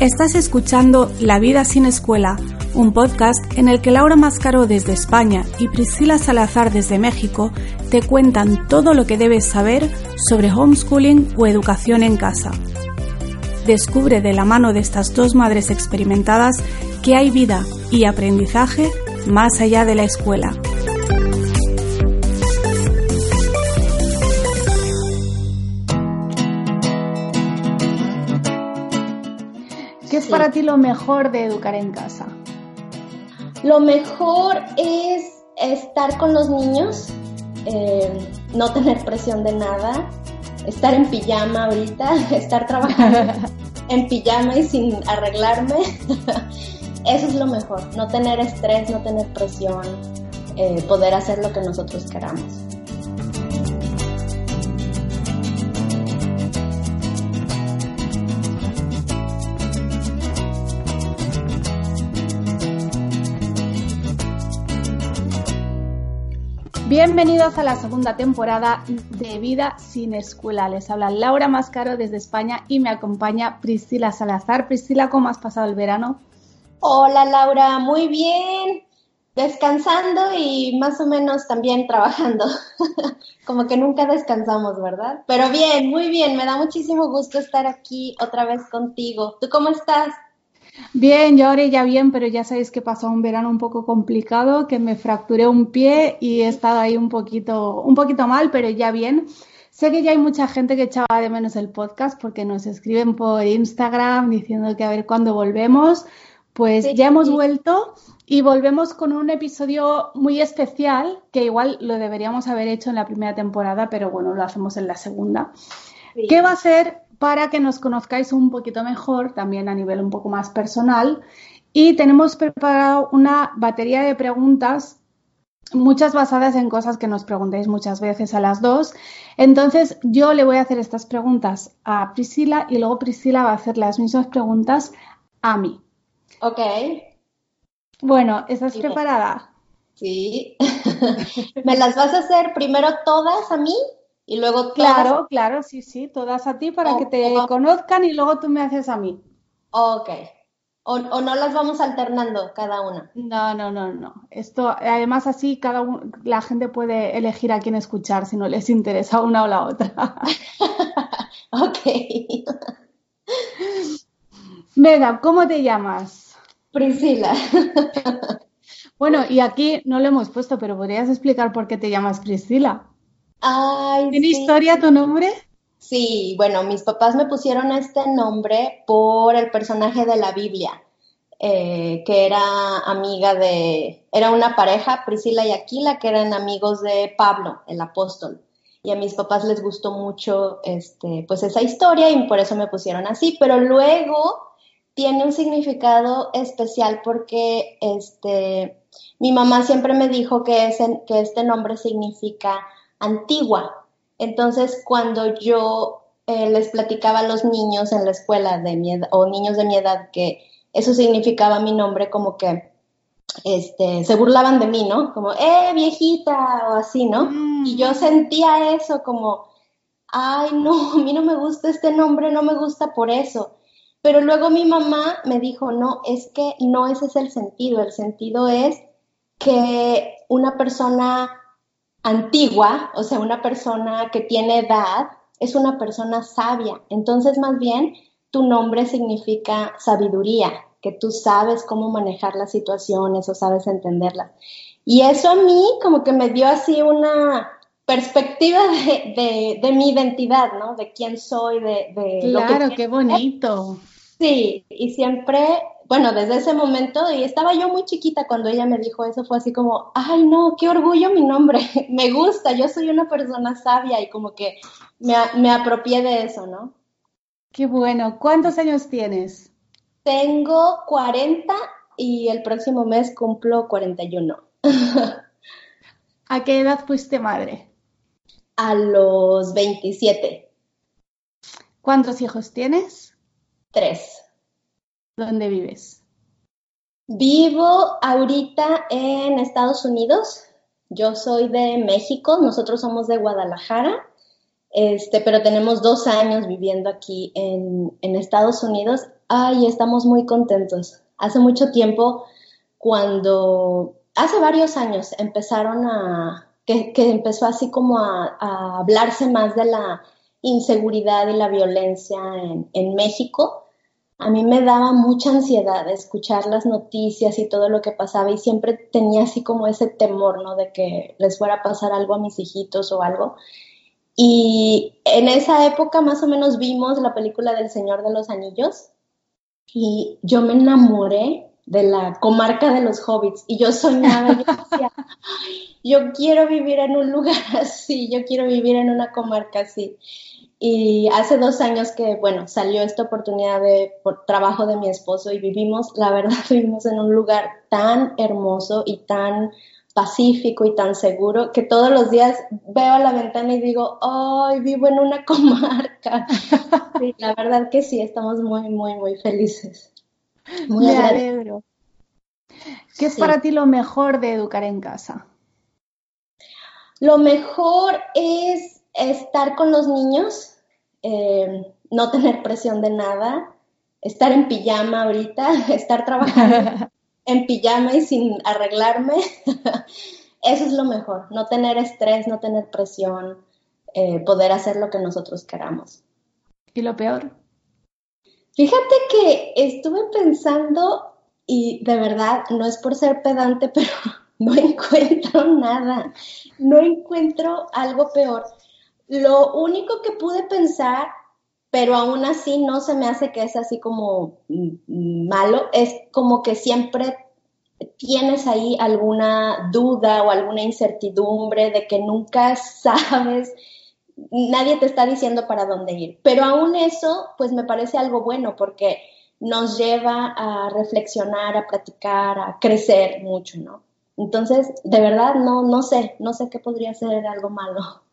Estás escuchando La vida sin escuela, un podcast en el que Laura Mascaro desde España y Priscila Salazar desde México te cuentan todo lo que debes saber sobre homeschooling o educación en casa. Descubre de la mano de estas dos madres experimentadas que hay vida y aprendizaje más allá de la escuela. Para ti lo mejor de educar en casa? Lo mejor es estar con los niños, eh, no tener presión de nada, estar en pijama ahorita, estar trabajando en pijama y sin arreglarme. Eso es lo mejor, no tener estrés, no tener presión, eh, poder hacer lo que nosotros queramos. Bienvenidos a la segunda temporada de Vida sin Escuela. Les habla Laura Mascaro desde España y me acompaña Priscila Salazar. Priscila, ¿cómo has pasado el verano? Hola Laura, muy bien. Descansando y más o menos también trabajando. Como que nunca descansamos, ¿verdad? Pero bien, muy bien. Me da muchísimo gusto estar aquí otra vez contigo. ¿Tú cómo estás? Bien, yo ahora ya bien, pero ya sabéis que pasó un verano un poco complicado, que me fracturé un pie y he estado ahí un poquito, un poquito mal, pero ya bien. Sé que ya hay mucha gente que echaba de menos el podcast porque nos escriben por Instagram diciendo que a ver cuándo volvemos. Pues ya hemos vuelto y volvemos con un episodio muy especial que igual lo deberíamos haber hecho en la primera temporada, pero bueno, lo hacemos en la segunda. ¿Qué va a ser para que nos conozcáis un poquito mejor, también a nivel un poco más personal. Y tenemos preparado una batería de preguntas, muchas basadas en cosas que nos preguntáis muchas veces a las dos. Entonces, yo le voy a hacer estas preguntas a Priscila y luego Priscila va a hacer las mismas preguntas a mí. Ok. Bueno, ¿estás preparada? Sí. ¿Me las vas a hacer primero todas a mí? Y luego Claro, claro, sí, sí, todas a ti para que te conozcan y luego tú me haces a mí. Ok. O, no las vamos alternando cada una. No, no, no, no. Esto, además así cada la gente puede elegir a quién escuchar si no les interesa una o la otra. ok. Venga, ¿cómo te llamas? Priscila. bueno, y aquí no lo hemos puesto, pero ¿podrías explicar por qué te llamas Priscila? ¿Tiene historia tu nombre? Sí, bueno, mis papás me pusieron este nombre por el personaje de la Biblia, eh, que era amiga de, era una pareja, Priscila y Aquila, que eran amigos de Pablo, el apóstol. Y a mis papás les gustó mucho este, pues esa historia y por eso me pusieron así. Pero luego tiene un significado especial porque este, mi mamá siempre me dijo que, ese, que este nombre significa antigua. Entonces, cuando yo eh, les platicaba a los niños en la escuela de mi o niños de mi edad que eso significaba mi nombre, como que este, se burlaban de mí, ¿no? Como, eh, viejita, o así, ¿no? Y yo mm. sentía eso como, ay, no, a mí no me gusta este nombre, no me gusta por eso. Pero luego mi mamá me dijo, no, es que no ese es el sentido, el sentido es que una persona antigua, o sea, una persona que tiene edad, es una persona sabia. Entonces, más bien, tu nombre significa sabiduría, que tú sabes cómo manejar las situaciones o sabes entenderlas. Y eso a mí como que me dio así una perspectiva de, mi identidad, ¿no? De quién soy, de, de claro, qué bonito. Sí, y siempre bueno, desde ese momento, y estaba yo muy chiquita cuando ella me dijo eso, fue así como, ay no, qué orgullo mi nombre, me gusta, yo soy una persona sabia y como que me, me apropié de eso, ¿no? Qué bueno, ¿cuántos años tienes? Tengo 40 y el próximo mes cumplo 41. ¿A qué edad fuiste madre? A los 27. ¿Cuántos hijos tienes? Tres. ¿Dónde vives? Vivo ahorita en Estados Unidos. Yo soy de México, nosotros somos de Guadalajara, este, pero tenemos dos años viviendo aquí en, Estados Unidos Ay, estamos muy contentos. Hace mucho tiempo, cuando, hace varios años, empezaron a, que, empezó así como a, hablarse más de la inseguridad y la violencia en, en México, a mí me daba mucha ansiedad escuchar las noticias y todo lo que pasaba y siempre tenía así como ese temor, ¿no? De que les fuera a pasar algo a mis hijitos o algo. Y en esa época más o menos vimos la película del Señor de los Anillos y yo me enamoré de la comarca de los hobbits y yo soñaba, yo decía, yo quiero vivir en un lugar así, yo quiero vivir en una comarca así. Y hace dos años que, bueno, salió esta oportunidad de por trabajo de mi esposo y vivimos, la verdad, vivimos en un lugar tan hermoso y tan pacífico y tan seguro que todos los días veo a la ventana y digo, ¡ay, vivo en una comarca! Sí, la verdad que sí, estamos muy, muy, muy felices. Muy Me alegro. ¿Qué es para ti lo mejor de educar en casa? Lo mejor es estar con los niños, eh, no tener presión de nada, estar en pijama ahorita, estar trabajando en pijama y sin arreglarme. Eso es lo mejor, no tener estrés, no tener presión, eh, poder hacer lo que nosotros queramos. ¿Y lo peor? Fíjate que estuve pensando y de verdad, no es por ser pedante, pero no encuentro nada, no encuentro algo peor. Lo único que pude pensar, pero aún así no se me hace que es así como malo, es como que siempre tienes ahí alguna duda o alguna incertidumbre de que nunca sabes, nadie te está diciendo para dónde ir. Pero aún eso, pues me parece algo bueno porque nos lleva a reflexionar, a platicar, a crecer mucho, ¿no? Entonces, de verdad, no, no sé, no sé qué podría ser algo malo.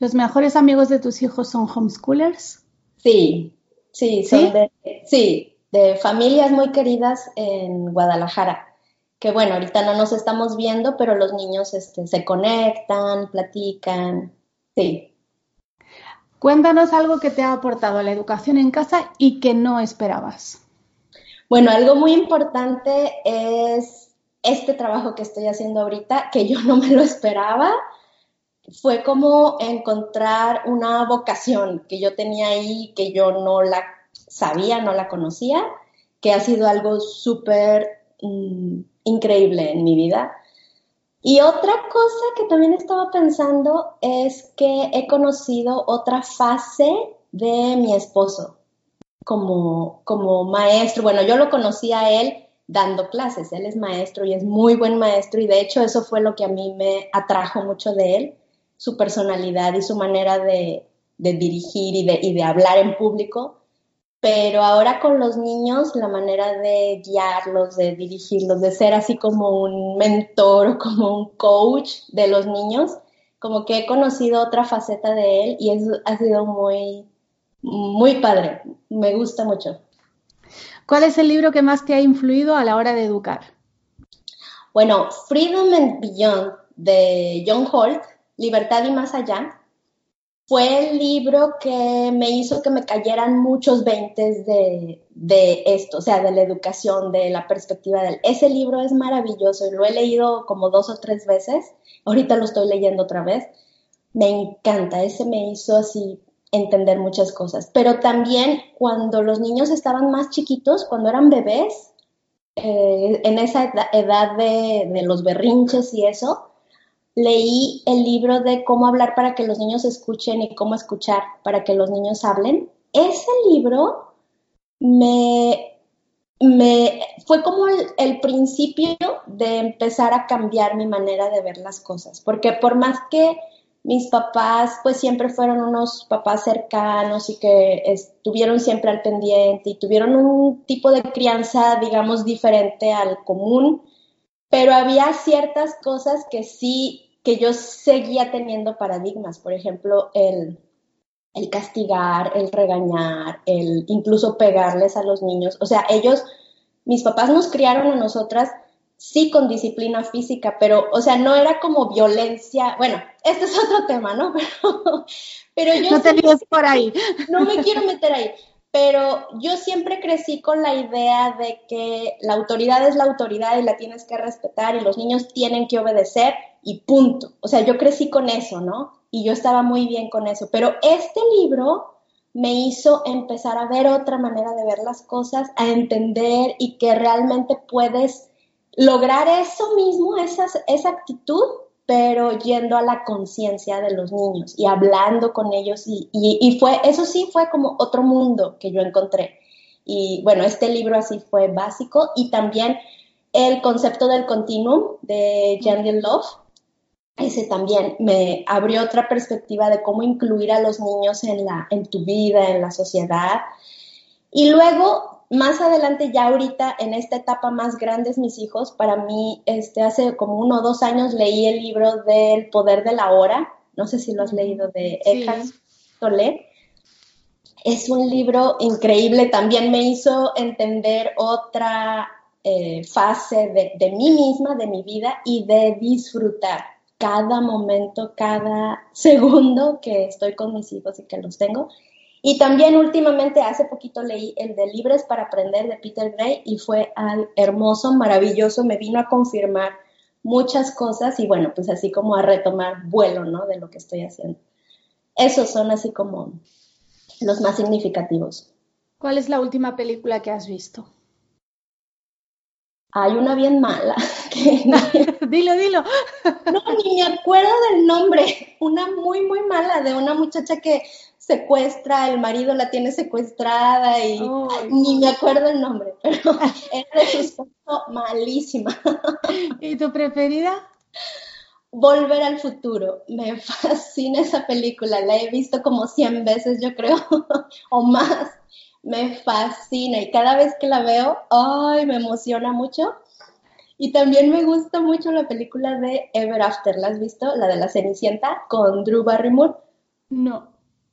¿Los mejores amigos de tus hijos son homeschoolers? Sí, sí, son de, sí, de familias muy queridas en Guadalajara. Que bueno, ahorita no nos estamos viendo, pero los niños este, se conectan, platican, sí. Cuéntanos algo que te ha aportado la educación en casa y que no esperabas. Bueno, algo muy importante es este trabajo que estoy haciendo ahorita, que yo no me lo esperaba fue como encontrar una vocación que yo tenía ahí, que yo no la sabía, no la conocía, que ha sido algo súper mm, increíble en mi vida. Y otra cosa que también estaba pensando es que he conocido otra fase de mi esposo como, como maestro. Bueno, yo lo conocí a él dando clases, él es maestro y es muy buen maestro y de hecho eso fue lo que a mí me atrajo mucho de él su personalidad y su manera de, dirigir y de, y de hablar en público, pero ahora con los niños la manera de guiarlos, de dirigirlos, de ser así como un mentor o como un coach de los niños, como que he conocido otra faceta de él y eso ha sido muy, muy padre, me gusta mucho. ¿Cuál es el libro que más te ha influido a la hora de educar? Bueno, Freedom and Beyond de John Holt Libertad y más allá, fue el libro que me hizo que me cayeran muchos veintes de, de, esto, o sea, de la educación, de la perspectiva de él. Ese libro es maravilloso y lo he leído como dos o tres veces. Ahorita lo estoy leyendo otra vez. Me encanta, ese me hizo así entender muchas cosas. Pero también cuando los niños estaban más chiquitos, cuando eran bebés, eh, en esa edad de los berrinches y eso, leí el libro de cómo hablar para que los niños escuchen y cómo escuchar para que los niños hablen. Ese libro me, me fue como el, principio de empezar a cambiar mi manera de ver las cosas, porque por más que mis papás pues siempre fueron unos papás cercanos y que estuvieron siempre al pendiente y tuvieron un tipo de crianza digamos diferente al común, pero había ciertas cosas que sí, que yo seguía teniendo paradigmas, por ejemplo, el, castigar, el regañar, el incluso pegarles a los niños. O sea, ellos, mis papás nos criaron a nosotras sí con disciplina física, pero, o sea, no era como violencia, bueno, este es otro tema, ¿no? Pero, yo... No te por ahí. No me quiero meter ahí, pero yo siempre crecí con la idea de que la autoridad es la autoridad y la tienes que respetar y los niños tienen que obedecer y punto. O sea, yo crecí con eso, ¿no? Y yo estaba muy bien con eso, pero este libro me hizo empezar a ver otra manera de ver las cosas, a entender y que realmente puedes lograr eso mismo, esa, esa actitud, pero yendo a la conciencia de los niños y hablando con ellos. Y, y, fue, eso sí fue como otro mundo que yo encontré. Y bueno, este libro así fue básico y también el concepto del continuum de Jandy Love, ese también me abrió otra perspectiva de cómo incluir a los niños en, la, en tu vida, en la sociedad. Y luego, más adelante, ya ahorita, en esta etapa más grandes, mis hijos, para mí, este, hace como uno o dos años leí el libro del poder de la hora, no sé si lo has leído, de Eckhart Tolle. Es un libro increíble, también me hizo entender otra eh, fase de, de mí misma, de mi vida y de disfrutar cada momento, cada segundo que estoy con mis hijos y que los tengo. Y también últimamente, hace poquito leí el de Libres para Aprender de Peter Gray y fue hermoso, maravilloso, me vino a confirmar muchas cosas y bueno, pues así como a retomar vuelo, ¿no? De lo que estoy haciendo. Esos son así como los más significativos. ¿Cuál es la última película que has visto? Hay una bien mala. dilo, dilo. no, ni me acuerdo del nombre. Una muy, muy mala de una muchacha que secuestra, el marido la tiene secuestrada y ni me acuerdo el nombre, pero es de suspenso malísima. ¿Y tu preferida? Volver al futuro. Me fascina esa película. La he visto como 100 veces, yo creo, o más me fascina y cada vez que la veo, ay, me emociona mucho. Y también me gusta mucho la película de Ever After, ¿la has visto? La de la Cenicienta con Drew Barrymore. No.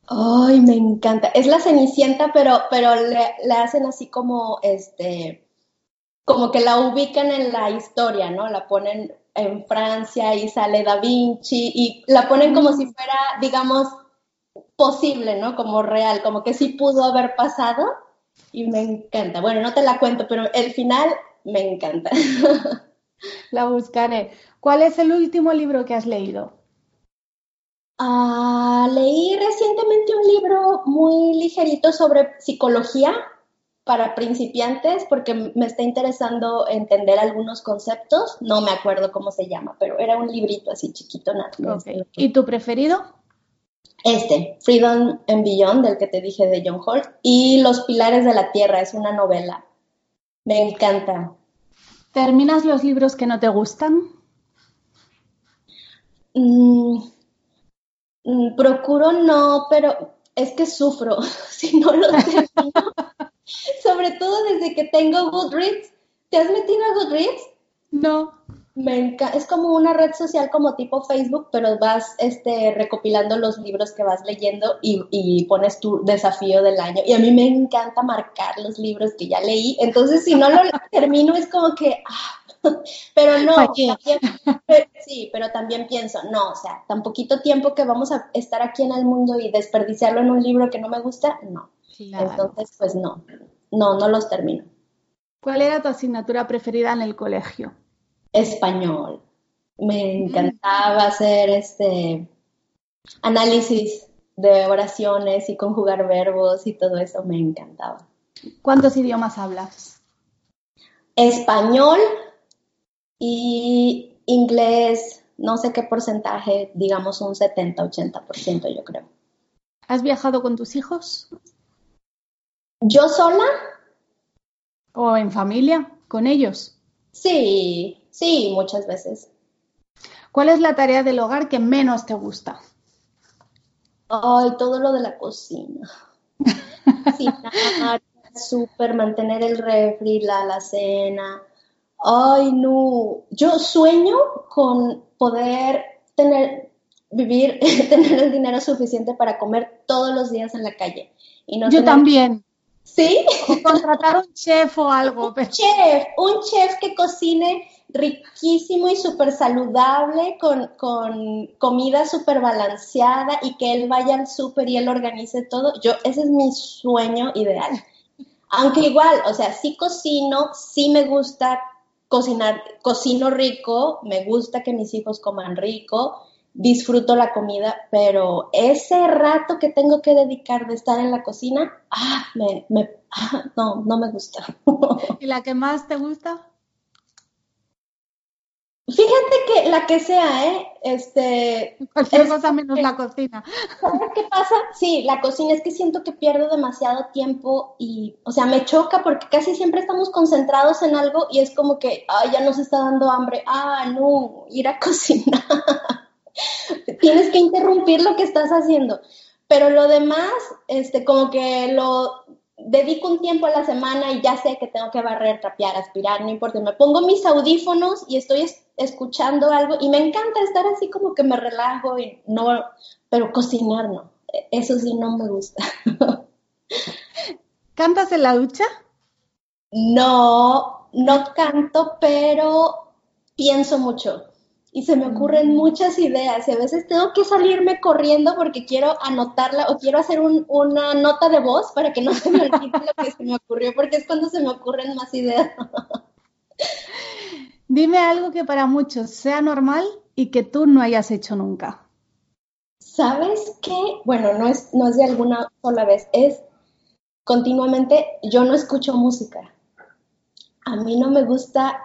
Ay, me encanta. Es la Cenicienta, pero, pero le, le, hacen así como, este, como que la ubican en la historia, ¿no? La ponen en Francia y sale Da Vinci y la ponen como si fuera, digamos, posible, ¿no? Como real, como que sí pudo haber pasado y me encanta. Bueno, no te la cuento, pero el final me encanta. La buscaré. ¿Cuál es el último libro que has leído? Ah, leí recientemente un libro muy ligerito sobre psicología para principiantes porque me está interesando entender algunos conceptos. No me acuerdo cómo se llama, pero era un librito así chiquito. Nada, ¿Y tu preferido? Este, Freedom and Beyond, del que te dije de John Holt, y Los Pilares de la Tierra, es una novela. Me encanta. ¿Terminas los libros que no te gustan? Mm, mm, procuro no, pero es que sufro si no lo termino. Sobre todo desde que tengo Goodreads. ¿Te has metido a Goodreads? No es como una red social como tipo Facebook, pero vas este, recopilando los libros que vas leyendo y, pones tu desafío del año. Y a mí me encanta marcar los libros que ya leí. Entonces, si no lo termino, es como que, ah, pero no, sí, pero también pienso, no, o sea, tan poquito tiempo que vamos a estar aquí en el mundo y desperdiciarlo en un libro que no me gusta, no. Entonces, pues no, no, no los termino. ¿Cuál era tu asignatura preferida en el colegio? Español. Me encantaba hacer este análisis de oraciones y conjugar verbos y todo eso me encantaba. ¿Cuántos idiomas hablas? Español y inglés, no sé qué porcentaje, digamos un 70-80% yo creo. ¿Has viajado con tus hijos? ¿Yo sola? ¿O en familia? ¿Con ellos? Sí, Sí, muchas veces. ¿Cuál es la tarea del hogar que menos te gusta? Ay, todo lo de la cocina. Cocinar, súper, mantener el refri, la alacena. Ay, no. Yo sueño con poder tener, vivir, tener el dinero suficiente para comer todos los días en la calle. Y no Yo también. ¿Sí? O contratar un chef o algo. Un chef, un chef que cocine riquísimo y súper saludable, con, con comida súper balanceada y que él vaya al súper y él organice todo. Yo, ese es mi sueño ideal. Aunque igual, o sea, sí cocino, sí me gusta cocinar, cocino rico, me gusta que mis hijos coman rico, disfruto la comida, pero ese rato que tengo que dedicar de estar en la cocina, ah, me, me ah, no, no me gusta. ¿Y la que más te gusta? Fíjate que la que sea, ¿eh? Este. Cualquier cosa menos la cocina. ¿Sabes qué pasa? Sí, la cocina es que siento que pierdo demasiado tiempo y, o sea, me choca porque casi siempre estamos concentrados en algo y es como que, ay, ya nos está dando hambre. Ah, no, ir a cocinar. Tienes que interrumpir lo que estás haciendo. Pero lo demás, este, como que lo dedico un tiempo a la semana y ya sé que tengo que barrer, trapear, aspirar, no importa. Me pongo mis audífonos y estoy escuchando algo y me encanta estar así como que me relajo y no, pero cocinar no. Eso sí no me gusta. ¿Cantas en la ducha? No, no canto, pero pienso mucho y se me ocurren muchas ideas y a veces tengo que salirme corriendo porque quiero anotarla o quiero hacer una nota de voz para que no se me olvide lo que se me ocurrió porque es cuando se me ocurren más ideas. Dime algo que para muchos sea normal y que tú no hayas hecho nunca. ¿Sabes qué? Bueno, no es, no es de alguna sola vez, es continuamente, yo no escucho música. A mí no me gusta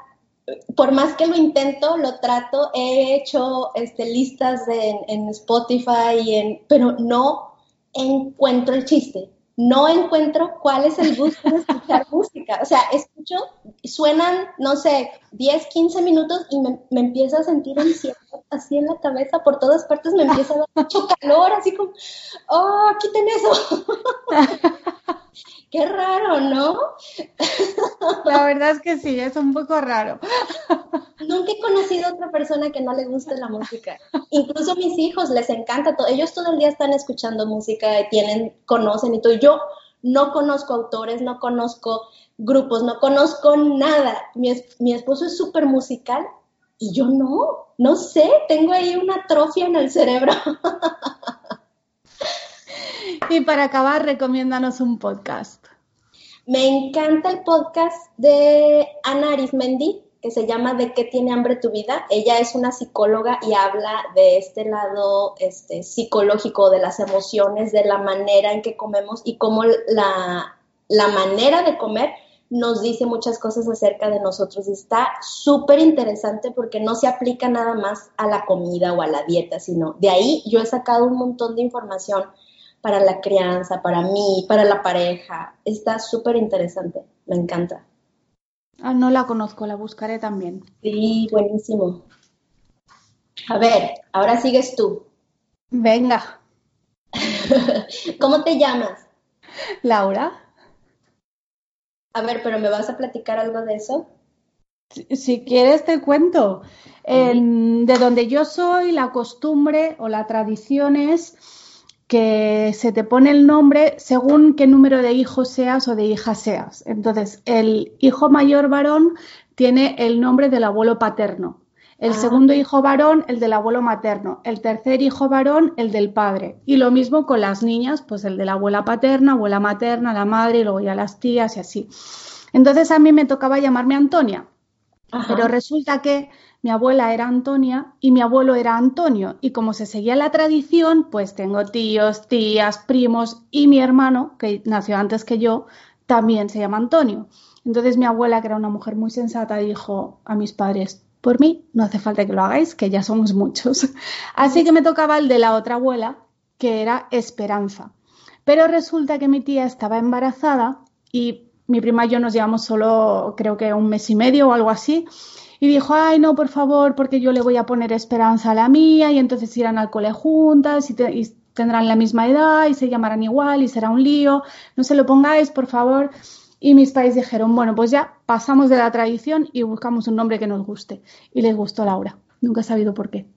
por más que lo intento, lo trato, he hecho este, listas en Spotify, y en, pero no encuentro el chiste, no encuentro cuál es el gusto de escuchar música. O sea, escucho, suenan, no sé, 10, 15 minutos y me, me empiezo a sentir así en la cabeza, por todas partes me empieza a dar mucho calor, así como, oh, quiten eso. Qué raro, ¿no? La verdad es que sí, es un poco raro. Nunca he conocido a otra persona que no le guste la música. Incluso mis hijos les encanta todo. Ellos todo el día están escuchando música, tienen, conocen y todo. Yo no conozco autores, no conozco grupos, no conozco nada. Mi, mi esposo es súper musical y yo no, no sé, tengo ahí una atrofia en el cerebro. Y para acabar, recomiéndanos un podcast. Me encanta el podcast de Ana Arismendi, que se llama ¿De qué tiene hambre tu vida? Ella es una psicóloga y habla de este lado este, psicológico, de las emociones, de la manera en que comemos y cómo la, la manera de comer nos dice muchas cosas acerca de nosotros. Está súper interesante porque no se aplica nada más a la comida o a la dieta, sino de ahí yo he sacado un montón de información para la crianza, para mí, para la pareja. Está súper interesante, me encanta. Ah, no la conozco, la buscaré también. Sí, buenísimo. A ver, ahora sigues tú. Venga. ¿Cómo te llamas? Laura. A ver, pero ¿me vas a platicar algo de eso? Si, quieres te cuento. de donde yo soy, la costumbre o la tradición es que se te pone el nombre según qué número de hijos seas o de hijas seas. Entonces, el hijo mayor varón tiene el nombre del abuelo paterno. El ah. segundo hijo varón, el del abuelo materno. El tercer hijo varón, el del padre. Y lo mismo con las niñas, pues el de la abuela paterna, abuela materna, la madre, y luego ya las tías y así. Entonces a mí me tocaba llamarme Antonia. Pero resulta que mi abuela era Antonia y mi abuelo era Antonio. Y como se seguía la tradición, pues tengo tíos, tías, primos y mi hermano, que nació antes que yo, también se llama Antonio. Entonces mi abuela, que era una mujer muy sensata, dijo a mis padres, por mí no hace falta que lo hagáis, que ya somos muchos. Así que me tocaba el de la otra abuela, que era Esperanza. Pero resulta que mi tía estaba embarazada y mi prima y yo nos llevamos solo creo que un mes y medio o algo así y dijo, ay, no, por favor, porque yo le voy a poner esperanza a la mía y entonces irán al cole juntas y, tendrán la misma edad y se llamarán igual y será un lío, no se lo pongáis, por favor. Y mis padres dijeron, bueno, pues ya pasamos de la tradición y buscamos un nombre que nos guste. Y les gustó Laura. Nunca he sabido por qué.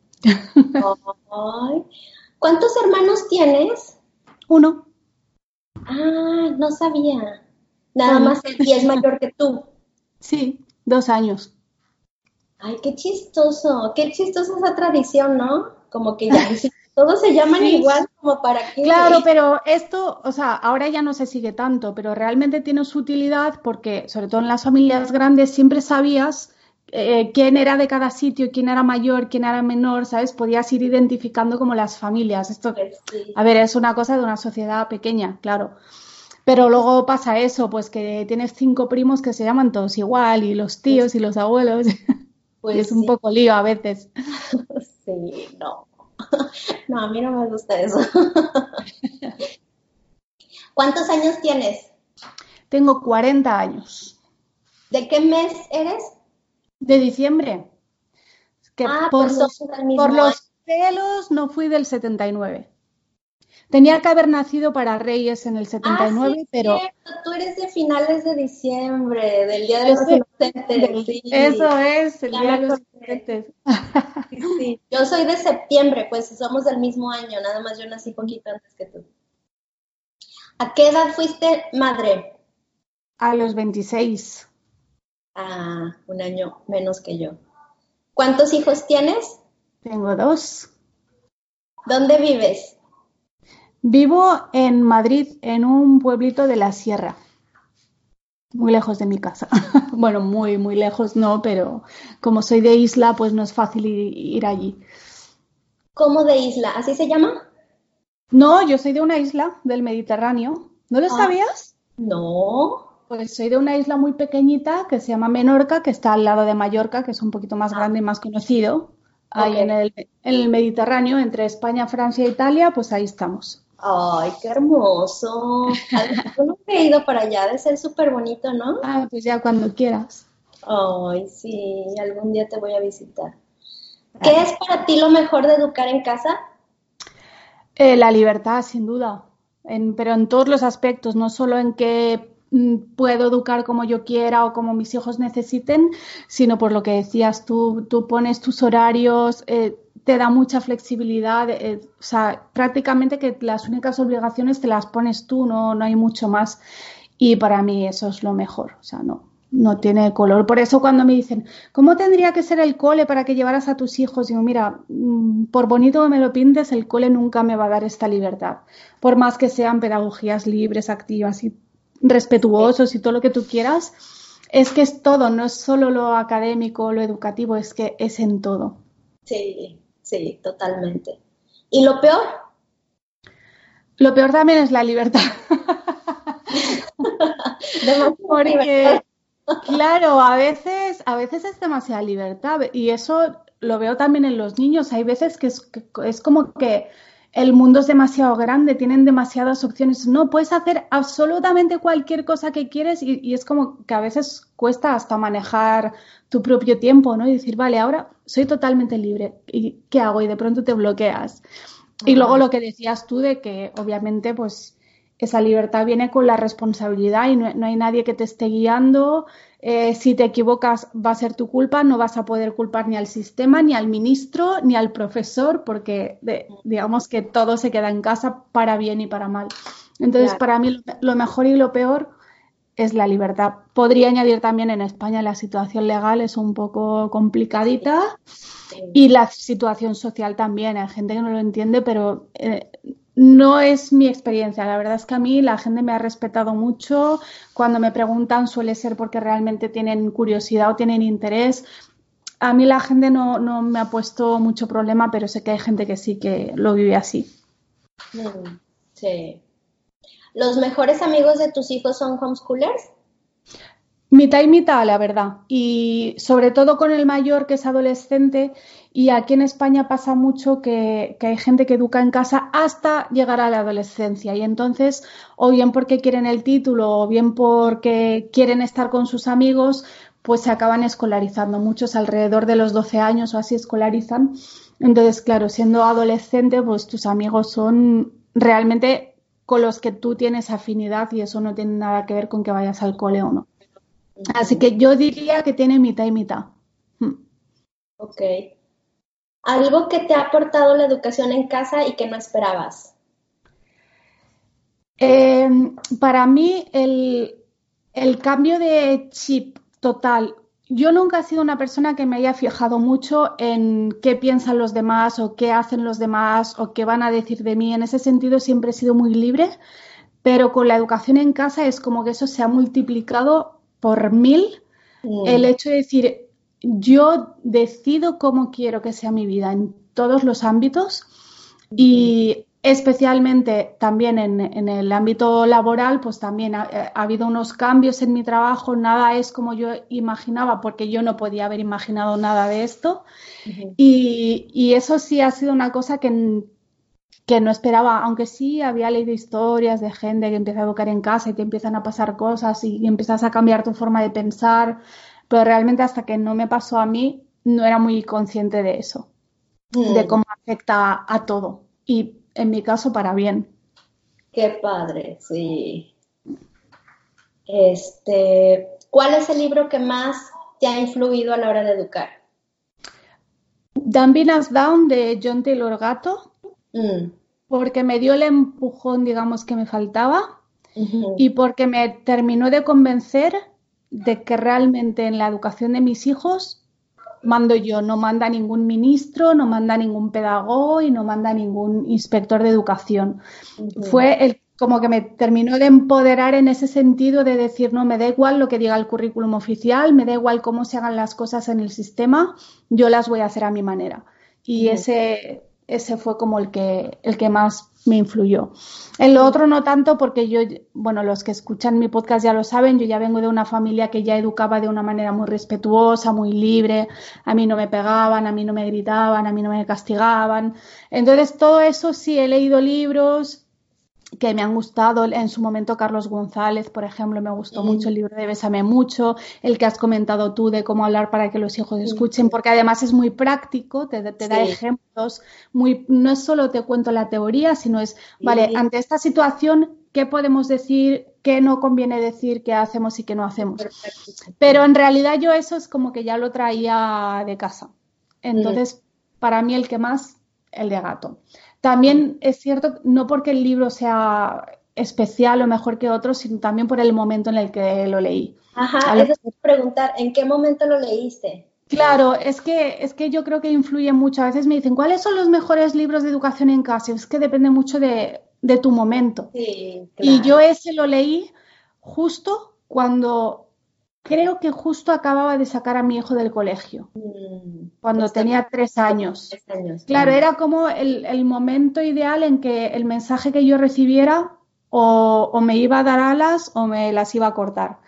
¿Cuántos hermanos tienes? Uno. Ah, no sabía. Nada más, y es mayor que tú. Sí, dos años. Ay, qué chistoso, qué chistosa esa tradición, ¿no? Como que ya todos se llaman igual, como para qué. Claro, pero esto, o sea, ahora ya no se sigue tanto, pero realmente tiene su utilidad porque, sobre todo en las familias grandes, siempre sabías eh, quién era de cada sitio, quién era mayor, quién era menor, ¿sabes? Podías ir identificando como las familias. Esto, pues a ver, es una cosa de una sociedad pequeña, claro. Pero luego pasa eso, pues que tienes cinco primos que se llaman todos igual, y los tíos y los abuelos. Pues es un poco lío a veces. Sí, no. No, a mí no me gusta eso. ¿Cuántos años tienes? Tengo 40 años. ¿De qué mes eres? De diciembre. Que ah, por, pues los, por los pelos no fui del 79. Tenía que haber nacido para Reyes en el 79, ah, pero... Tú eres de finales de diciembre, del Día de los Inocentes. Eso es, el Día de los Inocentes. Sí, Yo soy de septiembre, pues somos del mismo año, nada más yo nací poquito antes que tú. ¿A qué edad fuiste madre? A los 26. Ah, un año menos que yo. ¿Cuántos hijos tienes? Tengo dos. ¿Dónde vives? Vivo en Madrid, en un pueblito de la sierra, muy lejos de mi casa. bueno, muy, muy lejos no, pero como soy de isla, pues no es fácil ir, allí. ¿Cómo de isla? ¿Así se llama? No, yo soy de una isla del Mediterráneo. ¿No lo ah, sabías? No. Pues soy de una isla muy pequeñita que se llama Menorca, que está al lado de Mallorca, que es un poquito más ah. grande y más conocido. Ahí en el, en el Mediterráneo, entre España, Francia e Italia, pues ahí estamos. Ay, qué hermoso. Yo nunca he ido para allá, de ser súper bonito, ¿no? Ah, pues ya cuando quieras. Ay, sí, algún día te voy a visitar. ¿Qué es para ti lo mejor de educar en casa? Eh, la libertad, sin duda, pero en todos los aspectos, no solo en que mm, puedo educar como yo quiera o como mis hijos necesiten, sino por lo que decías, tú, tú pones tus horarios, eh, te da mucha flexibilidad, eh, o sea, prácticamente que las únicas obligaciones te las pones tú, no, no hay mucho más. Y para mí eso es lo mejor, o sea, no, no tiene color. Por eso cuando me dicen, ¿cómo tendría que ser el cole para que llevaras a tus hijos? Digo, mira, mm, por bonito que me lo pintes, el cole nunca me va a dar esta libertad. Por más que sean pedagogías libres, activas y respetuosos y todo lo que tú quieras, es que es todo, no es solo lo académico, lo educativo, es que es en todo. Sí, Sí, totalmente. ¿Y lo peor? Lo peor también es la libertad. Porque, claro, a veces, a veces es demasiada libertad y eso lo veo también en los niños. Hay veces que es, es como que el mundo es demasiado grande, tienen demasiadas opciones. No, puedes hacer absolutamente cualquier cosa que quieres y, y, es como que a veces cuesta hasta manejar tu propio tiempo, ¿no? Y decir, vale, ahora soy totalmente libre. ¿Y qué hago? Y de pronto te bloqueas. Y luego lo que decías tú de que obviamente pues esa libertad viene con la responsabilidad y no, hay nadie que te esté guiando. Eh, si te equivocas va a ser tu culpa, no vas a poder culpar ni al sistema, ni al ministro, ni al profesor, porque digamos que todo se queda en casa para bien y para mal. Entonces, para mí lo mejor y lo peor es la libertad. Podría añadir también en España la situación legal es un poco complicadita y la situación social también. Hay gente que no lo entiende, pero eh, no es mi experiencia. La verdad es que a mí la gente me ha respetado mucho. Cuando me preguntan suele ser porque realmente tienen curiosidad o tienen interés. A mí la gente no, no me ha puesto mucho problema, pero sé que hay gente que sí que lo vive así. Mm, sí. ¿Los mejores amigos de tus hijos son homeschoolers? Mitad y mitad, la verdad. Y sobre todo con el mayor que es adolescente. Y aquí en España pasa mucho que, hay gente que educa en casa hasta llegar a la adolescencia. Y entonces, o bien porque quieren el título, o bien porque quieren estar con sus amigos, pues se acaban escolarizando. Muchos alrededor de los 12 años o así escolarizan. Entonces, claro, siendo adolescente, pues tus amigos son realmente con los que tú tienes afinidad y eso no tiene nada que ver con que vayas al cole o no. Así que yo diría que tiene mitad y mitad. Hmm. Ok. ¿Algo que te ha aportado la educación en casa y que no esperabas? Eh, para mí, el, El cambio de chip total. Yo nunca he sido una persona que me haya fijado mucho en qué piensan los demás o qué hacen los demás o qué van a decir de mí. En ese sentido siempre he sido muy libre, pero con la educación en casa es como que eso se ha multiplicado por mil. Mm. El hecho de decir, yo decido cómo quiero que sea mi vida en todos los ámbitos y especialmente también en, el ámbito laboral, pues también ha, habido unos cambios en mi trabajo, nada es como yo imaginaba porque yo no podía haber imaginado nada de esto y, eso sí ha sido una cosa que, que no esperaba, aunque sí había leído historias de gente que empieza a educar en casa y te empiezan a pasar cosas y empiezas a cambiar tu forma de pensar, pero realmente hasta que no me pasó a mí no era muy consciente de eso, de mm. cómo afecta a todo y en mi caso para bien. Qué padre, sí. Este, ¿cuál es el libro que más te ha influido a la hora de educar? Dan Us Down de John Taylor Gatto, mm. porque me dio el empujón, digamos, que me faltaba y porque me terminó de convencer de que realmente en la educación de mis hijos mando yo, no manda ningún ministro, no manda ningún pedagogo y no manda ningún inspector de educación. Fue el como que me terminó de empoderar en ese sentido de decir, no, me da igual lo que diga el currículum oficial, me da igual cómo se hagan las cosas en el sistema, yo las voy a hacer a mi manera. Y ese, ese fue como el que, el que más me influyó. En lo otro no tanto porque yo, bueno, los que escuchan mi podcast ya lo saben, yo ya vengo de una familia que ya educaba de una manera muy respetuosa, muy libre, a mí no me pegaban, a mí no me gritaban, a mí no me castigaban. Entonces todo eso sí, he leído libros, que me han gustado. En su momento, Carlos González, por ejemplo, me gustó mucho el libro de Bésame mucho, el que has comentado tú de cómo hablar para que los hijos escuchen, porque además es muy práctico, te, da ejemplos, muy, no es solo te cuento la teoría, sino es, vale, ante esta situación, ¿qué podemos decir? ¿Qué no conviene decir? ¿Qué hacemos y qué no hacemos? Pero en realidad yo eso es como que ya lo traía de casa. Entonces, para mí el que más, el de gato. También es cierto, no porque el libro sea especial o mejor que otros, sino también por el momento en el que lo leí. Ajá, eso es preguntar, ¿en qué momento lo leíste? Claro, es que, es que yo creo que influye mucho. A veces me dicen, ¿cuáles son los mejores libros de educación en casa? Es que depende mucho de, tu momento. Sí, Y yo ese lo leí justo cuando creo que justo acababa de sacar a mi hijo del colegio, mm, cuando tenía tres años. Claro, era como el, momento ideal en que el mensaje que yo recibiera o, me iba a dar alas o me las iba a cortar.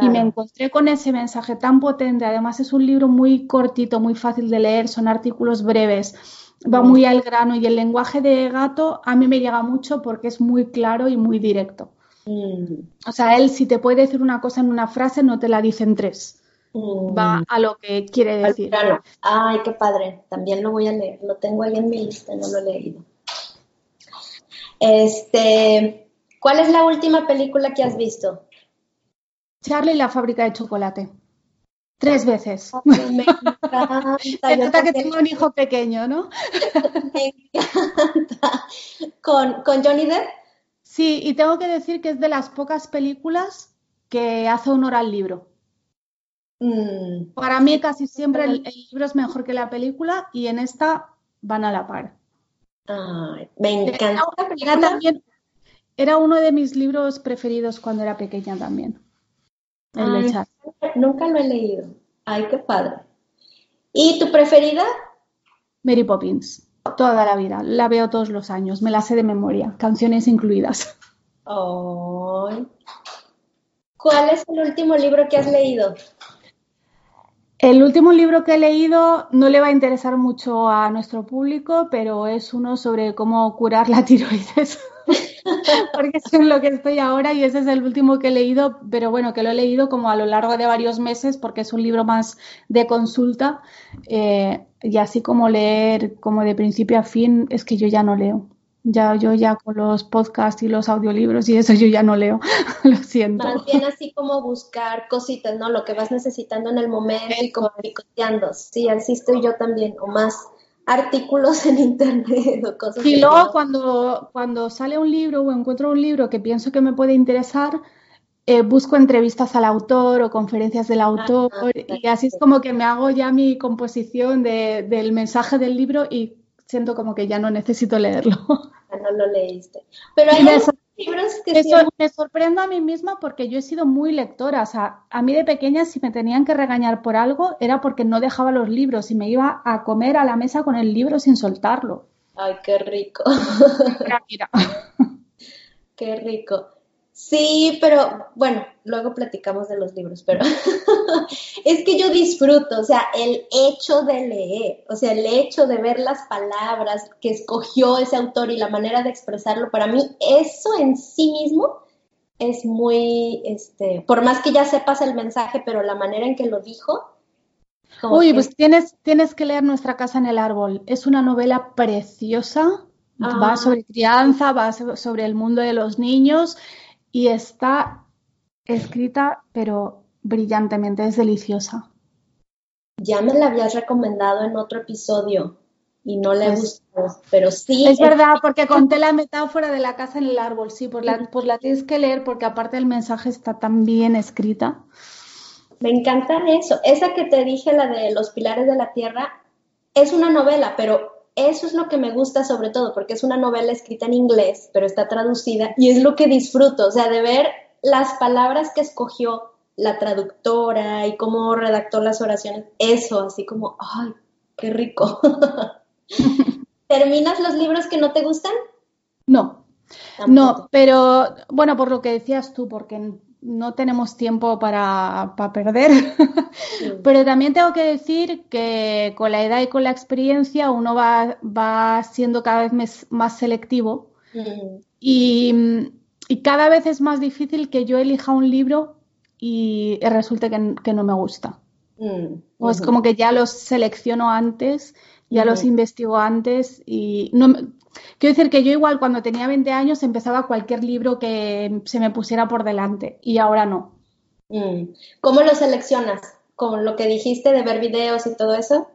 Y me encontré con ese mensaje tan potente. Además es un libro muy cortito, muy fácil de leer, son artículos breves, va mm. muy al grano y el lenguaje de gato a mí me llega mucho porque es muy claro y muy directo. Mm. O sea, él si te puede decir una cosa en una frase, no te la dice en tres. Mm. Va a lo que quiere decir. Ay, qué padre. También lo voy a leer. Lo tengo ahí en mi lista, no lo he leído. Este, ¿cuál es la última película que has visto? Charlie y la fábrica de chocolate. Tres veces. me encanta. Se nota que tengo un hijo pequeño, ¿no? me encanta. ¿Con, ¿Con Johnny Depp? Sí, y tengo que decir que es de las pocas películas que hace honor al libro. Mm. Para mí casi siempre el, libro es mejor que la película y en esta van a la par. me encanta. Era, también, era uno de mis libros preferidos cuando era pequeña también. nunca lo he leído. Ay, qué padre. ¿Y tu preferida? Mary Poppins toda la vida, la veo todos los años, me la sé de memoria, canciones incluidas. ¿Cuál es el último libro que has leído? El último libro que he leído no le va a interesar mucho a nuestro público, pero es uno sobre cómo curar la tiroides. porque es en lo que estoy ahora y ese es el último que he leído, pero bueno, que lo he leído como a lo largo de varios meses porque es un libro más de consulta eh, y así como leer como de principio a fin es que yo ya no leo. Ya yo ya con los podcasts y los audiolibros y eso yo ya no leo, lo siento. Más bien así como buscar cositas, ¿no? Lo que vas necesitando en el momento y como picoteando. Sí, así estoy yo también, o más artículos en internet o cosas Y luego cuando, cuando sale un libro o encuentro un libro que pienso que me puede interesar, eh, busco entrevistas al autor o conferencias del autor y así es como que me hago ya mi composición del mensaje del libro y siento como que ya no necesito leerlo. No lo leíste. Pero hay libros que Eso, Me sorprendo a mí misma porque yo he sido muy lectora. O sea, a mí de pequeña si me tenían que regañar por algo era porque no dejaba los libros y me iba a comer a la mesa con el libro sin soltarlo. Ay, qué rico. Mira, mira. Qué rico. Sí, pero bueno, luego platicamos de los libros, pero es que yo disfruto, o sea, el hecho de leer, o sea, el hecho de ver las palabras que escogió ese autor y la manera de expresarlo, para mí eso en sí mismo es muy, este, por más que ya sepas el mensaje, pero la manera en que lo dijo. Uy, pues tienes, tienes que leer Nuestra casa en el árbol. Es una novela preciosa, va sobre crianza, va sobre el mundo de los niños y está escrita, pero brillantemente, es deliciosa. Ya me la habías recomendado en otro episodio y no le pues, gustó, pero sí. Es, verdad, porque conté la metáfora de la casa en el árbol, sí, pues la, pues la tienes que leer porque aparte el mensaje está tan bien escrita. Me encanta eso. Esa que te dije, la de los pilares de la tierra, es una novela, pero eso es lo que me gusta sobre todo, porque es una novela escrita en inglés, pero está traducida y es lo que disfruto, o sea, de ver las palabras que escogió la traductora y cómo redactó las oraciones, eso, así como, ay, qué rico. ¿Terminas los libros que no te gustan? No, no, pero bueno, por lo que decías tú, porque no tenemos tiempo para, perder, pero también tengo que decir que con la edad y con la experiencia uno va, va siendo cada vez más selectivo. Y, cada vez es más difícil que yo elija un libro y resulte que, no me gusta. Mm, o es como que ya los selecciono antes, ya los investigo antes y no, Quiero decir que yo igual cuando tenía 20 años empezaba cualquier libro que se me pusiera por delante y ahora no. Mm. ¿Cómo lo seleccionas? ¿Con lo que dijiste de ver videos y todo eso?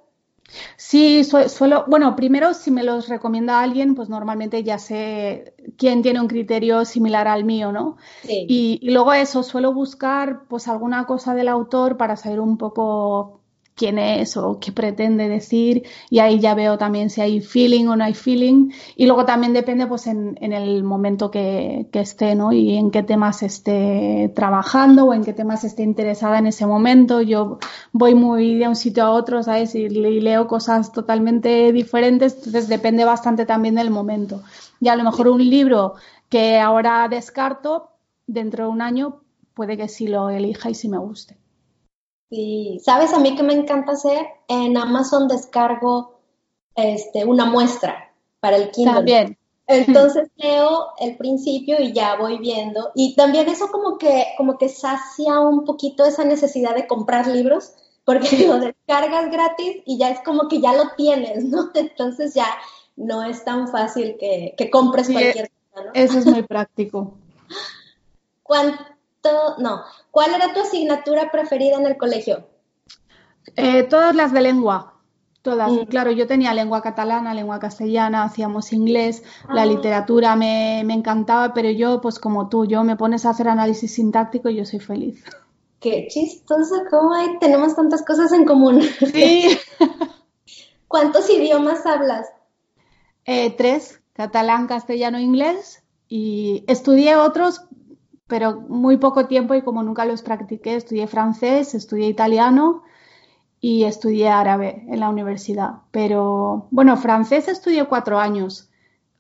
Sí, suelo, bueno, primero si me los recomienda alguien, pues normalmente ya sé quién tiene un criterio similar al mío, ¿no? Sí. Y, y, luego eso, suelo buscar pues alguna cosa del autor para saber un poco quién es o qué pretende decir y ahí ya veo también si hay feeling o no hay feeling y luego también depende pues en, el momento que, esté ¿no? y en qué temas esté trabajando o en qué temas esté interesada en ese momento yo voy muy de un sitio a otro ¿sabes? y, leo cosas totalmente diferentes entonces depende bastante también del momento y a lo mejor un libro que ahora descarto dentro de un año puede que sí lo elija y sí me guste Sí, sabes a mí que me encanta hacer en Amazon descargo este una muestra para el Kindle. También. Entonces leo el principio y ya voy viendo y también eso como que como que sacia un poquito esa necesidad de comprar libros porque lo descargas gratis y ya es como que ya lo tienes, ¿no? Entonces ya no es tan fácil que, que compres cualquier cosa, ¿no? Eso es muy práctico. ¿Cuánto no. ¿Cuál era tu asignatura preferida en el colegio? Eh, todas las de lengua. Todas. Mm. Claro, yo tenía lengua catalana, lengua castellana, hacíamos inglés, la ah. literatura me, encantaba, pero yo, pues como tú, yo me pones a hacer análisis sintáctico y yo soy feliz. Qué chistoso, cómo hay, tenemos tantas cosas en común. Sí. ¿Cuántos idiomas hablas? Eh, tres, catalán, castellano, inglés. Y estudié otros, pero muy poco tiempo y como nunca los practiqué, estudié francés, estudié italiano y estudié árabe en la universidad. Pero bueno, francés estudié cuatro años,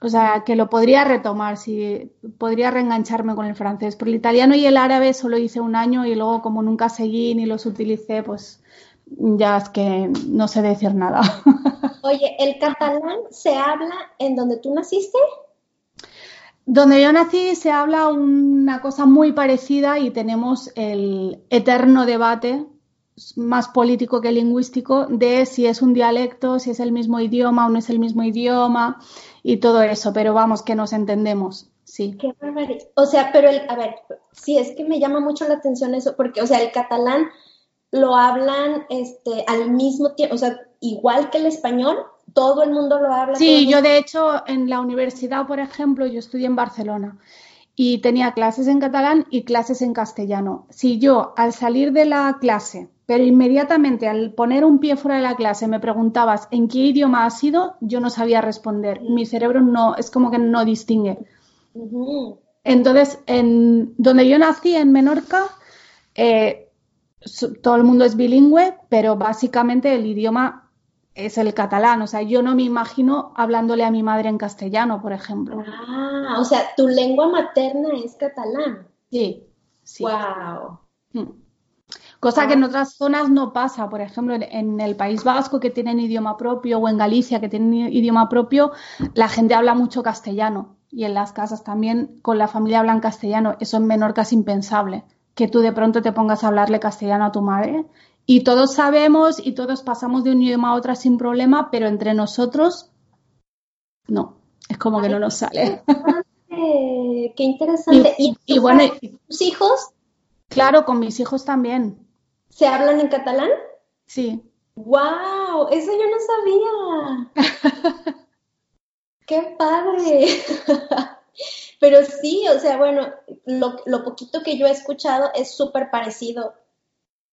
o sea que lo podría retomar, si podría reengancharme con el francés. Pero el italiano y el árabe solo hice un año y luego como nunca seguí ni los utilicé, pues ya es que no sé decir nada. Oye, ¿el catalán se habla en donde tú naciste? Donde yo nací se habla una cosa muy parecida y tenemos el eterno debate más político que lingüístico de si es un dialecto, si es el mismo idioma o no es el mismo idioma y todo eso, pero vamos, que nos entendemos, sí. Qué o sea, pero el, a ver, sí, es que me llama mucho la atención eso, porque, o sea, el catalán lo hablan este, al mismo tiempo, o sea, igual que el español, todo el mundo lo habla. Sí, yo de hecho en la universidad, por ejemplo, yo estudié en Barcelona y tenía clases en catalán y clases en castellano. Si yo al salir de la clase, pero inmediatamente al poner un pie fuera de la clase me preguntabas en qué idioma ha sido, yo no sabía responder. Mi cerebro no, es como que no distingue. Entonces, en donde yo nací, en Menorca, eh, todo el mundo es bilingüe, pero básicamente el idioma es el catalán. O sea, yo no me imagino hablándole a mi madre en castellano, por ejemplo. Ah, o sea, tu lengua materna es catalán. Sí, sí. Wow. Hmm. Cosa que en otras zonas no pasa. Por ejemplo, en el País Vasco, que tienen idioma propio, o en Galicia, que tienen idioma propio, la gente habla mucho castellano. Y en las casas también con la familia hablan castellano. Eso en Menorca es impensable. Que tú de pronto te pongas a hablarle castellano a tu madre y todos sabemos y todos pasamos de un idioma a otro sin problema, pero entre nosotros no, es como que no nos sale. Qué interesante. ¿Y, bueno, tus hijos? Claro, con mis hijos también. ¿Se hablan en catalán? Sí. ¡Wow! Eso yo no sabía. ¡Qué padre! Pero sí, o sea, bueno, lo, lo poquito que yo he escuchado es súper parecido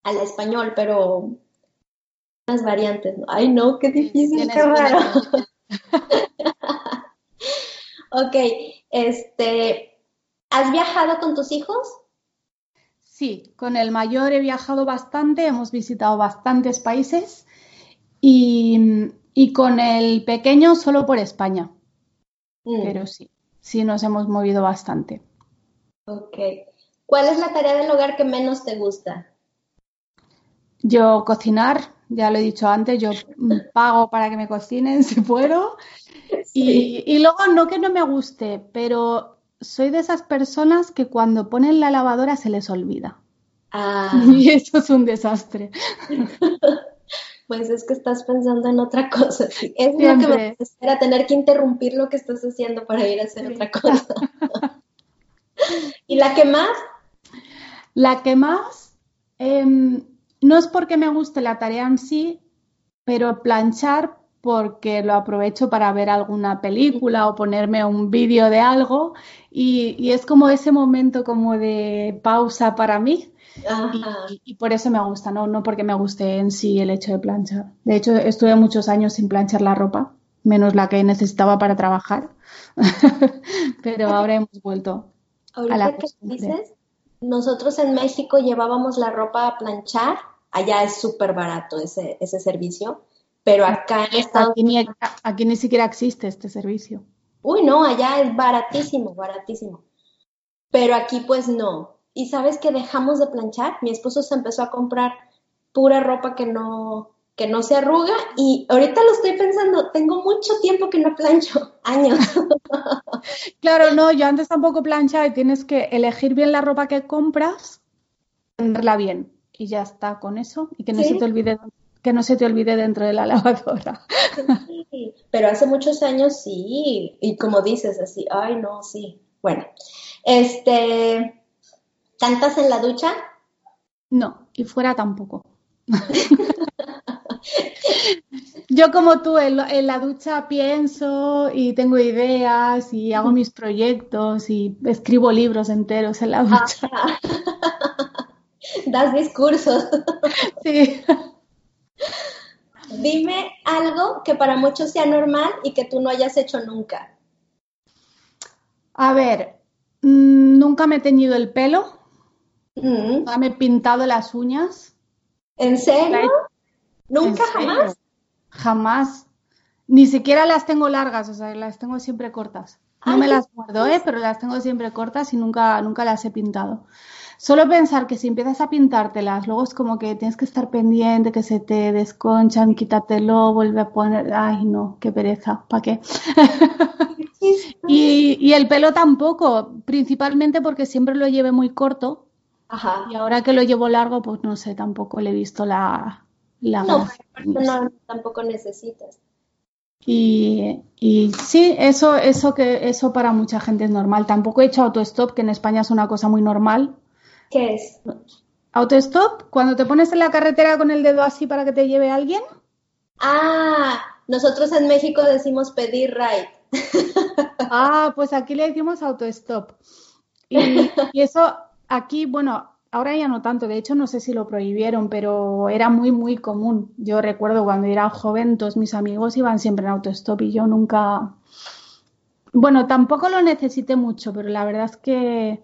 al español, pero unas variantes. Ay, no, qué difícil, qué raro. ok, este, ¿has viajado con tus hijos? Sí, con el mayor he viajado bastante, hemos visitado bastantes países y, con el pequeño solo por España. Mm. Pero sí, sí nos hemos movido bastante. Ok. ¿Cuál es la tarea del hogar que menos te gusta? Yo cocinar, ya lo he dicho antes, yo pago para que me cocinen si puedo. Y, luego no que no me guste, pero soy de esas personas que cuando ponen la lavadora se les olvida. Ah. Y eso es un desastre. Pues es que estás pensando en otra cosa. Es lo que me espera tener que interrumpir lo que estás haciendo para ir a hacer otra cosa. ¿Y la que más? La que más, em, no es porque me guste la tarea en sí, pero planchar porque lo aprovecho para ver alguna película o ponerme un vídeo de algo y, es como ese momento como de pausa para mí y, por eso me gusta, ¿no? no porque me guste en sí el hecho de planchar. De hecho, estuve muchos años sin planchar la ropa, menos la que necesitaba para trabajar, pero ahora hemos vuelto a la que dices, nosotros en México llevábamos la ropa a planchar allá es súper barato ese, ese servicio, pero acá en Estados aquí ni, aquí ni siquiera existe este servicio. Uy, no, allá es baratísimo, baratísimo. Pero aquí pues no. Y sabes que dejamos de planchar, mi esposo se empezó a comprar pura ropa que no, que no se arruga y ahorita lo estoy pensando, tengo mucho tiempo que no plancho, años. claro, no, yo antes tampoco planchaba y tienes que elegir bien la ropa que compras, tenerla bien y ya está con eso y que no se te olvide que no se te olvide dentro de la lavadora. Sí, pero hace muchos años sí, y como dices así, ay no, sí. Bueno, este, ¿cantas en la ducha? No, y fuera tampoco. Yo como tú en, la ducha pienso y tengo ideas y hago mis proyectos y escribo libros enteros en la ducha das discursos. Sí. Dime algo que para muchos sea normal y que tú no hayas hecho nunca. A ver, mm, nunca me he teñido el pelo. Mm. Nunca me he pintado las uñas. ¿En serio? ¿Nunca jamás? Jamás. Ni siquiera las tengo largas, o sea, las tengo siempre cortas. No me las guardo, ¿eh? pero las tengo siempre cortas y nunca, nunca las he pintado. Solo pensar que si empiezas a pintártelas, luego es como que tienes que estar pendiente, que se te desconchan, quítatelo, vuelve a poner. Ay, no, qué pereza, ¿para qué? y, el pelo tampoco, principalmente porque siempre lo llevé muy corto. Ajá. Y ahora que lo llevo largo, pues no sé, tampoco le he visto la. la no, no, tampoco necesitas. Y, y, sí, eso, eso que eso para mucha gente es normal. Tampoco he hecho autostop, que en España es una cosa muy normal. ¿Qué es? Autostop, cuando te pones en la carretera con el dedo así para que te lleve alguien. Ah, nosotros en México decimos pedir ride. ah, pues aquí le decimos autostop. Y, eso aquí, bueno, ahora ya no tanto, de hecho no sé si lo prohibieron, pero era muy, muy común. Yo recuerdo cuando era joven, todos mis amigos iban siempre en autostop y yo nunca... Bueno, tampoco lo necesité mucho, pero la verdad es que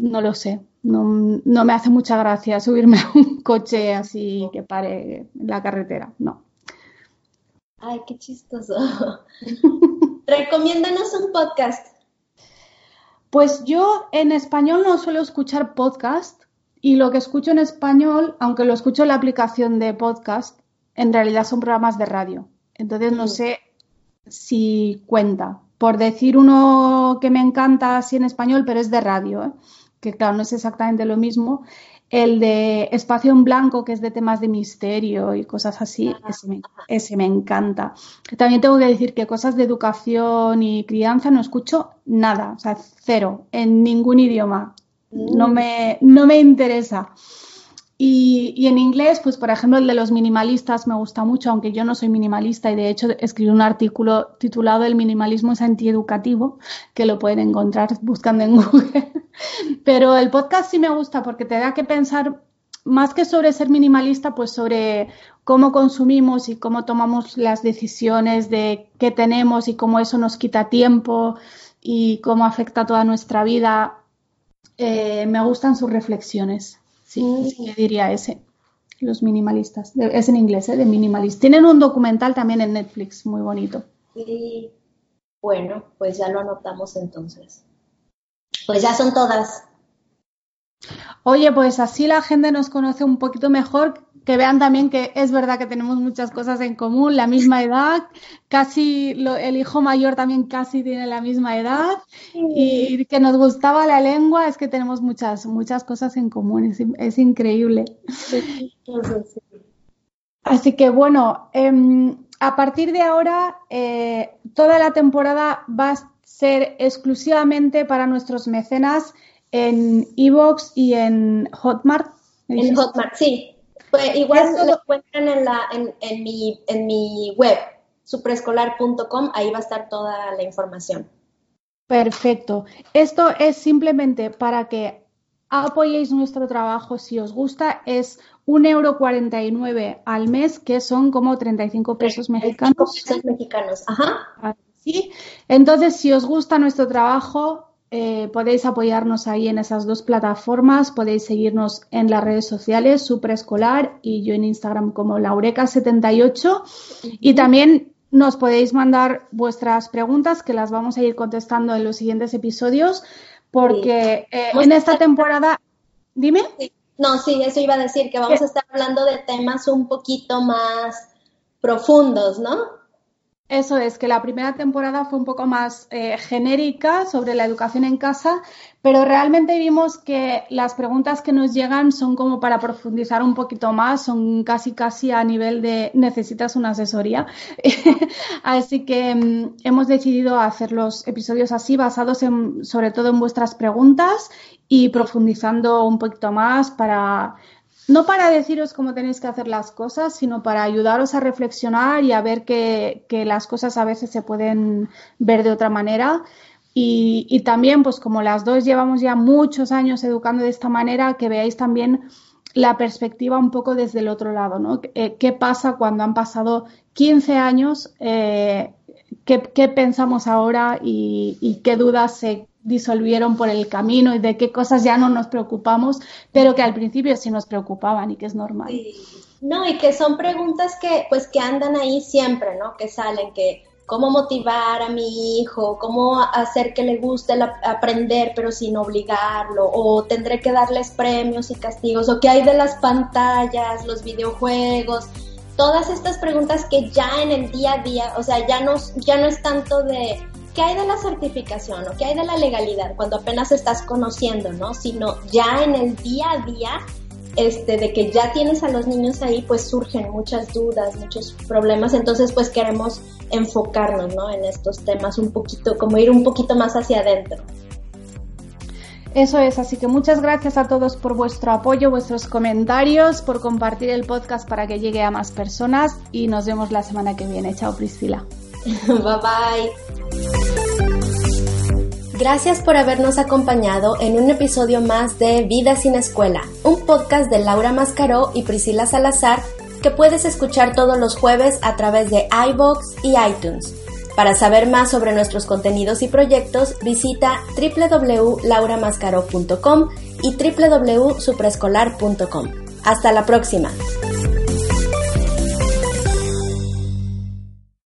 no lo sé. No, no me hace mucha gracia subirme a un coche así que pare en la carretera, no. Ay, qué chistoso. Recomiéndanos un podcast. Pues yo en español no suelo escuchar podcast y lo que escucho en español, aunque lo escucho en la aplicación de podcast, en realidad son programas de radio. Entonces no sé si cuenta. Por decir uno que me encanta así en español, pero es de radio, ¿eh? Que claro, no es exactamente lo mismo, el de Espacio en Blanco, que es de temas de misterio y cosas así, ese me, encanta. También tengo que decir que cosas de educación y crianza no escucho nada, o sea, cero, en ningún idioma. No mm. me, no me interesa. Y, en inglés, pues por ejemplo, el de los minimalistas me gusta mucho, aunque yo no soy minimalista y de hecho escribí un artículo titulado El minimalismo es antieducativo, que lo pueden encontrar buscando en Google. Pero el podcast sí me gusta porque te da que pensar más que sobre ser minimalista, pues sobre cómo consumimos y cómo tomamos las decisiones de qué tenemos y cómo eso nos quita tiempo y cómo afecta toda nuestra vida. Eh, me gustan sus reflexiones. Sí, yo diría ese. Los minimalistas. Es en inglés, ¿eh? De minimalist. Tienen un documental también en Netflix, muy bonito. Sí. Bueno, pues ya lo anotamos entonces. Pues ya son todas. Oye, pues así la gente nos conoce un poquito mejor, que vean también que es verdad que tenemos muchas cosas en común, la misma edad, casi el hijo mayor también casi tiene la misma edad y que nos gustaba la lengua, es que tenemos muchas, muchas cosas en común, es, increíble. Así que bueno, em, a partir de ahora, eh, toda la temporada va a ser exclusivamente para nuestros mecenas en Evox y en Hotmart. En Hotmart, sí. Pues igual lo encuentran en, la, en, mi, en mi web, supreescolar.com, ahí va a estar toda la información. Perfecto. Esto es simplemente para que apoyéis nuestro trabajo si os gusta. Es un euro al mes, que son como 35 pesos mexicanos. pesos mexicanos, ajá. Sí. Entonces, si os gusta nuestro trabajo, eh, podéis apoyarnos ahí en esas dos plataformas, podéis seguirnos en las redes sociales, Supreescolar y yo en Instagram como Laureca78 y también nos podéis mandar vuestras preguntas que las vamos a ir contestando en los siguientes episodios porque eh, en esta temporada, dime. No, sí, eso iba a decir que vamos a estar hablando de temas un poquito más profundos, ¿no? Eso es, que la primera temporada fue un poco más eh, genérica sobre la educación en casa, pero realmente vimos que las preguntas que nos llegan son como para profundizar un poquito más, son casi casi a nivel de necesitas una asesoría. así que mm, hemos decidido hacer los episodios así, basados en, sobre todo en vuestras preguntas y profundizando un poquito más para no para deciros cómo tenéis que hacer las cosas, sino para ayudaros a reflexionar y a ver que, las cosas a veces se pueden ver de otra manera. Y, también, pues como las dos llevamos ya muchos años educando de esta manera, que veáis también la perspectiva un poco desde el otro lado, ¿no? ¿Qué pasa cuando han pasado 15 años? Eh, ¿qué, pensamos ahora y, y, qué dudas se disolvieron por el camino y de qué cosas ya no nos preocupamos, pero que al principio sí nos preocupaban y que es normal. No, y que son preguntas que pues que andan ahí siempre, ¿no? Que salen, que cómo motivar a mi hijo, cómo hacer que le guste aprender pero sin obligarlo, o tendré que darles premios y castigos, o qué hay de las pantallas, los videojuegos, todas estas preguntas que ya en el día a día, o sea, ya no, ya no es tanto de ¿qué hay de la certificación o qué hay de la legalidad cuando apenas estás conociendo, ¿no? Sino ya en el día a día, este, de que ya tienes a los niños ahí, pues surgen muchas dudas, muchos problemas. Entonces, pues queremos enfocarnos, ¿no? En estos temas un poquito, como ir un poquito más hacia adentro. Eso es, así que muchas gracias a todos por vuestro apoyo, vuestros comentarios, por compartir el podcast para que llegue a más personas y nos vemos la semana que viene. Chao Priscila. bye bye. Gracias por habernos acompañado en un episodio más de Vida sin Escuela, un podcast de Laura Mascaró y Priscila Salazar que puedes escuchar todos los jueves a través de iBox y iTunes. Para saber más sobre nuestros contenidos y proyectos, visita www.lauramascaro.com y www.supreescolar.com. Hasta la próxima.